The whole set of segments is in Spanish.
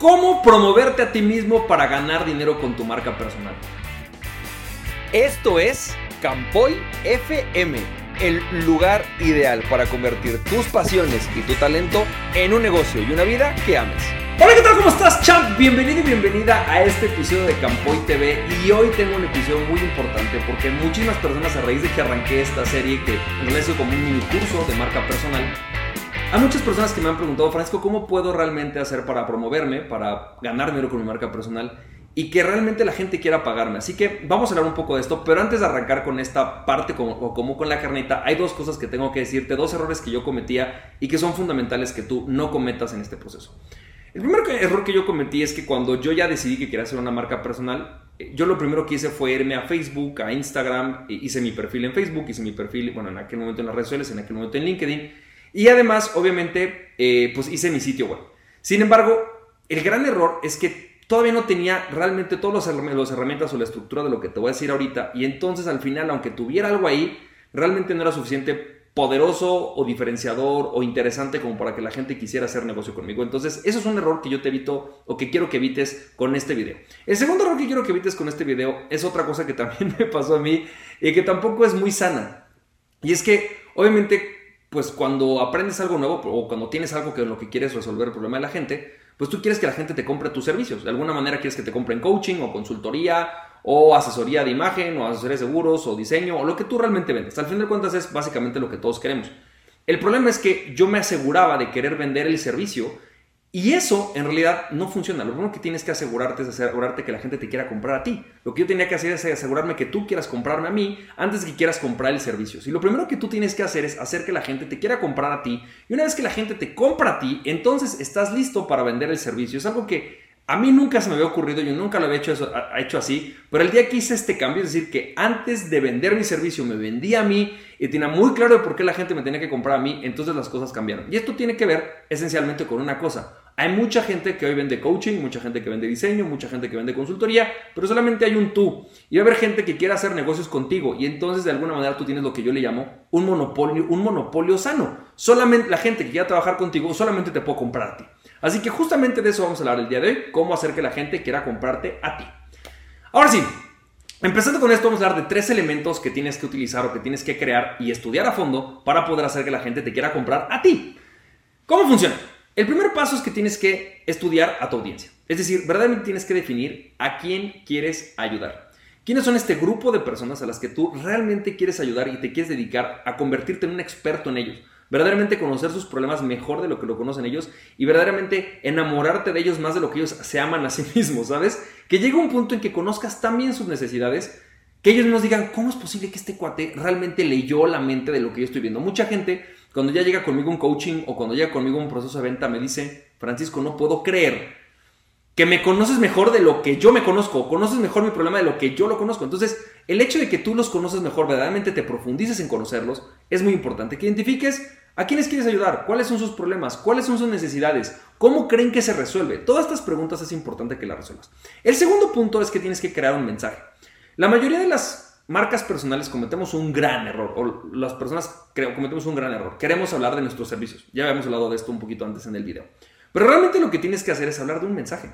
cómo promoverte a ti mismo para ganar dinero con tu marca personal. Esto es Campoy FM, el lugar ideal para convertir tus pasiones y tu talento en un negocio y una vida que ames. Hola, ¿qué tal? ¿Cómo estás, champ? Bienvenido y bienvenida a este episodio de Campoy TV. Y hoy tengo un episodio muy importante porque muchísimas personas, a raíz de que arranqué esta serie, que en realidad como un mini curso de marca personal, hay muchas personas que me han preguntado, Francisco, ¿cómo puedo realmente hacer para promoverme, para ganar dinero con mi marca personal? y que realmente la gente quiera pagarme. Así que vamos a hablar un poco de esto, pero antes de arrancar con esta parte como, como con la carnita, hay dos cosas que tengo que decirte, dos errores que yo cometía y que son fundamentales que tú no cometas en este proceso. El primer error que yo cometí es que cuando yo ya decidí que quería hacer una marca personal, eh, yo lo primero que hice fue irme a Facebook, a Instagram, hice mi perfil en Facebook, hice mi perfil, bueno, en aquel momento en las redes sociales, en aquel momento en LinkedIn, y además, obviamente, eh, pues hice mi sitio web. Sin embargo, el gran error es que todavía no tenía realmente todas las herramientas o la estructura de lo que te voy a decir ahorita, y entonces al final, aunque tuviera algo ahí, realmente no era suficiente poderoso o diferenciador o interesante como para que la gente quisiera hacer negocio conmigo. Entonces, eso es un error que yo te evito o que quiero que evites con este video. El segundo error que quiero que evites con este video es otra cosa que también me pasó a mí y que tampoco es muy sana. Y es que, obviamente, pues cuando aprendes algo nuevo o cuando tienes algo que es lo que quieres resolver el problema de la gente, pues tú quieres que la gente te compre tus servicios. De alguna manera quieres que te compren coaching o consultoría o asesoría de imagen, o asesoría de seguros, o diseño, o lo que tú realmente vendes. Al fin de cuentas es básicamente lo que todos queremos. El problema es que yo me aseguraba de querer vender el servicio y eso en realidad no funciona. Lo primero que tienes que asegurarte es asegurarte que la gente te quiera comprar a ti. Lo que yo tenía que hacer es asegurarme que tú quieras comprarme a mí antes que quieras comprar el servicio. Y lo primero que tú tienes que hacer es hacer que la gente te quiera comprar a ti. Y una vez que la gente te compra a ti, entonces estás listo para vender el servicio. Es algo que a mí nunca se me había ocurrido, yo nunca lo había hecho, hecho así, pero el día que hice este cambio, es decir, que antes de vender mi servicio me vendía a mí y tenía muy claro de por qué la gente me tenía que comprar a mí, entonces las cosas cambiaron. Y esto tiene que ver esencialmente con una cosa. Hay mucha gente que hoy vende coaching, mucha gente que vende diseño, mucha gente que vende consultoría, pero solamente hay un tú. Y va a haber gente que quiera hacer negocios contigo y entonces de alguna manera tú tienes lo que yo le llamo un monopolio, un monopolio sano. Solamente la gente que quiera trabajar contigo solamente te puede comprar a ti. Así que justamente de eso vamos a hablar el día de hoy, cómo hacer que la gente quiera comprarte a ti. Ahora sí, empezando con esto vamos a hablar de tres elementos que tienes que utilizar o que tienes que crear y estudiar a fondo para poder hacer que la gente te quiera comprar a ti. ¿Cómo funciona? El primer paso es que tienes que estudiar a tu audiencia. Es decir, verdaderamente tienes que definir a quién quieres ayudar. ¿Quiénes son este grupo de personas a las que tú realmente quieres ayudar y te quieres dedicar a convertirte en un experto en ellos? Verdaderamente conocer sus problemas mejor de lo que lo conocen ellos y verdaderamente enamorarte de ellos más de lo que ellos se aman a sí mismos, ¿sabes? Que llegue un punto en que conozcas también sus necesidades, que ellos nos digan, ¿cómo es posible que este cuate realmente leyó la mente de lo que yo estoy viendo? Mucha gente, cuando ya llega conmigo un coaching o cuando llega conmigo un proceso de venta, me dice, Francisco, no puedo creer que me conoces mejor de lo que yo me conozco, conoces mejor mi problema de lo que yo lo conozco. Entonces, el hecho de que tú los conoces mejor, verdaderamente te profundices en conocerlos, es muy importante. Que identifiques ¿A quiénes quieres ayudar? ¿Cuáles son sus problemas? ¿Cuáles son sus necesidades? ¿Cómo creen que se resuelve? Todas estas preguntas es importante que las resuelvas. El segundo punto es que tienes que crear un mensaje. La mayoría de las marcas personales cometemos un gran error, o las personas cometemos un gran error. Queremos hablar de nuestros servicios. Ya habíamos hablado de esto un poquito antes en el video. Pero realmente lo que tienes que hacer es hablar de un mensaje.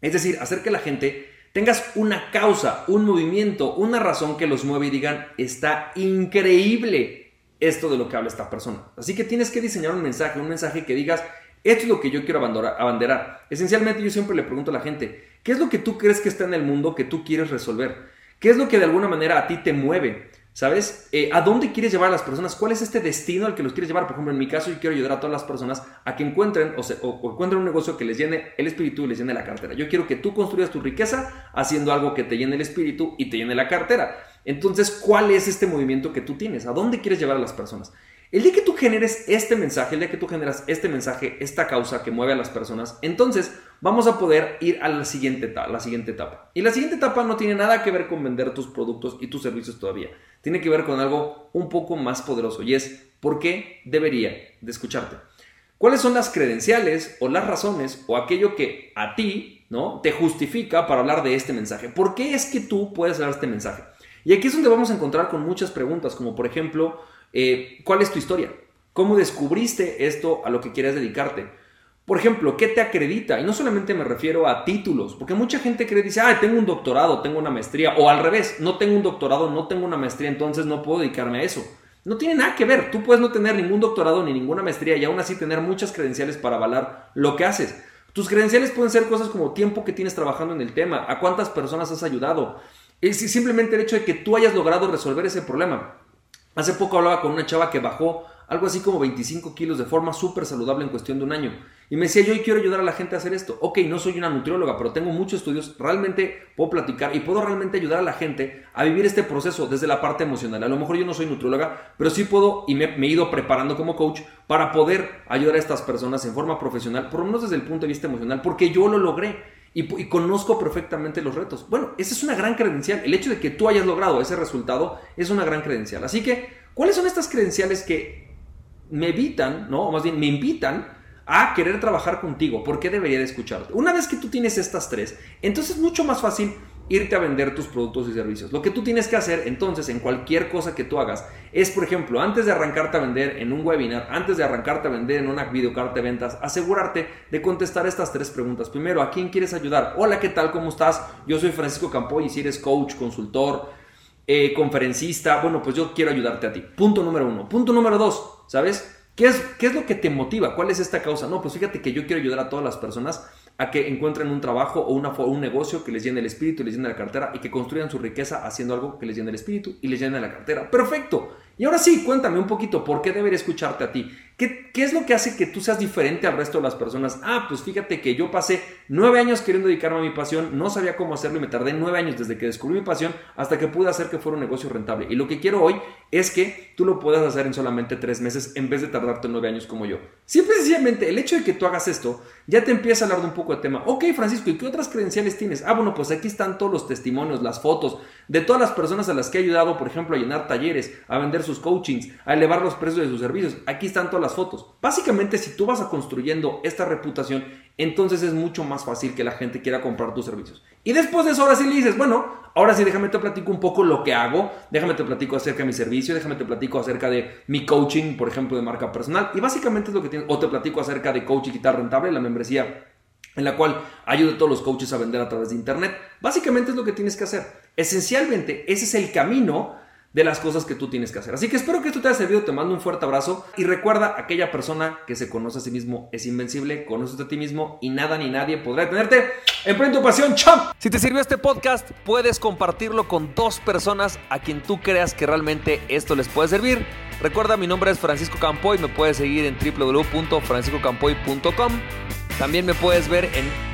Es decir, hacer que la gente tengas una causa, un movimiento, una razón que los mueve y digan, está increíble esto de lo que habla esta persona. Así que tienes que diseñar un mensaje, un mensaje que digas, esto es lo que yo quiero abanderar. Esencialmente yo siempre le pregunto a la gente, ¿qué es lo que tú crees que está en el mundo que tú quieres resolver? ¿Qué es lo que de alguna manera a ti te mueve? ¿Sabes? Eh, ¿A dónde quieres llevar a las personas? ¿Cuál es este destino al que los quieres llevar? Por ejemplo, en mi caso, yo quiero ayudar a todas las personas a que encuentren o, o, encuentren un negocio que les llene el espíritu y les llene la cartera. Yo quiero que tú construyas tu riqueza haciendo algo que te llene el espíritu y te llene la cartera. Entonces, ¿cuál es este movimiento que tú tienes? ¿A dónde quieres llevar a las personas? El día que tú generes este mensaje, el día que tú generas este mensaje, esta causa que mueve a las personas, entonces vamos a poder ir a la siguiente, etapa, la siguiente etapa. Y la siguiente etapa no tiene nada que ver con vender tus productos y tus servicios todavía. Tiene que ver con algo un poco más poderoso y es por qué debería de escucharte. ¿Cuáles son las credenciales o las razones o aquello que a ti ¿no? te justifica para hablar de este mensaje? ¿Por qué es que tú puedes dar este mensaje? Y aquí es donde vamos a encontrar con muchas preguntas, como por ejemplo, eh, ¿cuál es tu historia? ¿Cómo descubriste esto a lo que quieres dedicarte? Por ejemplo, ¿qué te acredita? Y no solamente me refiero a títulos, porque mucha gente cree, dice, ah, tengo un doctorado, tengo una maestría, o al revés, no tengo un doctorado, no tengo una maestría, entonces no puedo dedicarme a eso. No tiene nada que ver, tú puedes no tener ningún doctorado ni ninguna maestría y aún así tener muchas credenciales para avalar lo que haces. Tus credenciales pueden ser cosas como tiempo que tienes trabajando en el tema, a cuántas personas has ayudado, es simplemente el hecho de que tú hayas logrado resolver ese problema. Hace poco hablaba con una chava que bajó algo así como 25 kilos de forma súper saludable en cuestión de un año. Y me decía, yo quiero ayudar a la gente a hacer esto. Ok, no soy una nutrióloga, pero tengo muchos estudios, realmente puedo platicar y puedo realmente ayudar a la gente a vivir este proceso desde la parte emocional. A lo mejor yo no soy nutrióloga, pero sí puedo y me, he ido preparando como coach para poder ayudar a estas personas en forma profesional, por lo menos desde el punto de vista emocional, porque yo lo logré. Y, conozco perfectamente los retos. Bueno, esa es una gran credencial. El hecho de que tú hayas logrado ese resultado es una gran credencial. Así que, ¿cuáles son estas credenciales que me evitan, ¿no? O más bien me invitan a querer trabajar contigo. ¿Por qué debería de escucharte? Una vez que tú tienes estas tres, entonces es mucho más fácil irte a vender tus productos y servicios. Lo que tú tienes que hacer entonces en cualquier cosa que tú hagas es, por ejemplo, antes de arrancarte a vender en un webinar, antes de arrancarte a vender en una videocarta de ventas, asegurarte de contestar estas tres preguntas. Primero, ¿a quién quieres ayudar? Hola, ¿qué tal? ¿Cómo estás? Yo soy Francisco Campoy y si eres coach, consultor, eh, conferencista, bueno, pues yo quiero ayudarte a ti. Punto número uno. Punto número dos, ¿sabes? ¿Qué es, ¿Qué es lo que te motiva? ¿Cuál es esta causa? No, pues fíjate que yo quiero ayudar a todas las personas a que encuentren un trabajo o una, un negocio que les llene el espíritu y les llene la cartera y que construyan su riqueza haciendo algo que les llene el espíritu y les llene la cartera. Perfecto. Y ahora sí, cuéntame un poquito por qué debería escucharte a ti. ¿Qué, ¿Qué, es lo que hace que tú seas diferente al resto de las personas? Ah, pues fíjate que yo pasé nueve años queriendo dedicarme a mi pasión, no sabía cómo hacerlo y me tardé nueve años desde que descubrí mi pasión hasta que pude hacer que fuera un negocio rentable. Y lo que quiero hoy es que tú lo puedas hacer en solamente tres meses en vez de tardarte nueve años como yo. Simple sencillamente, el hecho de que tú hagas esto ya te empieza a hablar de un poco de tema. Ok, Francisco, ¿y qué otras credenciales tienes? Ah, bueno, pues aquí están todos los testimonios, las fotos de todas las personas a las que he ayudado, por ejemplo, a llenar talleres, a vender sus coachings, a elevar los precios de sus servicios. Aquí están todas las fotos. Básicamente, si tú vas a construyendo esta reputación, entonces es mucho más fácil que la gente quiera comprar tus servicios. Y después de eso, ahora sí le dices, bueno, ahora sí déjame te platico un poco lo que hago, déjame te platico acerca de mi servicio, déjame te platico acerca de mi coaching, por ejemplo, de marca personal. Y básicamente es lo que tienes, o te platico acerca de coaching y tal rentable, la membresía en la cual ayudo a todos los coaches a vender a través de internet. Básicamente es lo que tienes que hacer. Esencialmente, ese es el camino de las cosas que tú tienes que hacer. Así que espero que esto te haya servido, te mando un fuerte abrazo y recuerda, aquella persona que se conoce a sí mismo es invencible, conoces a ti mismo y nada ni nadie podrá detenerte. Emprende tu pasión, champ. Si te sirvió este podcast, puedes compartirlo con dos personas a quien tú creas que realmente esto les puede servir. Recuerda, mi nombre es Francisco Campoy, me puedes seguir en www.franciscocampoy.com. También me puedes ver en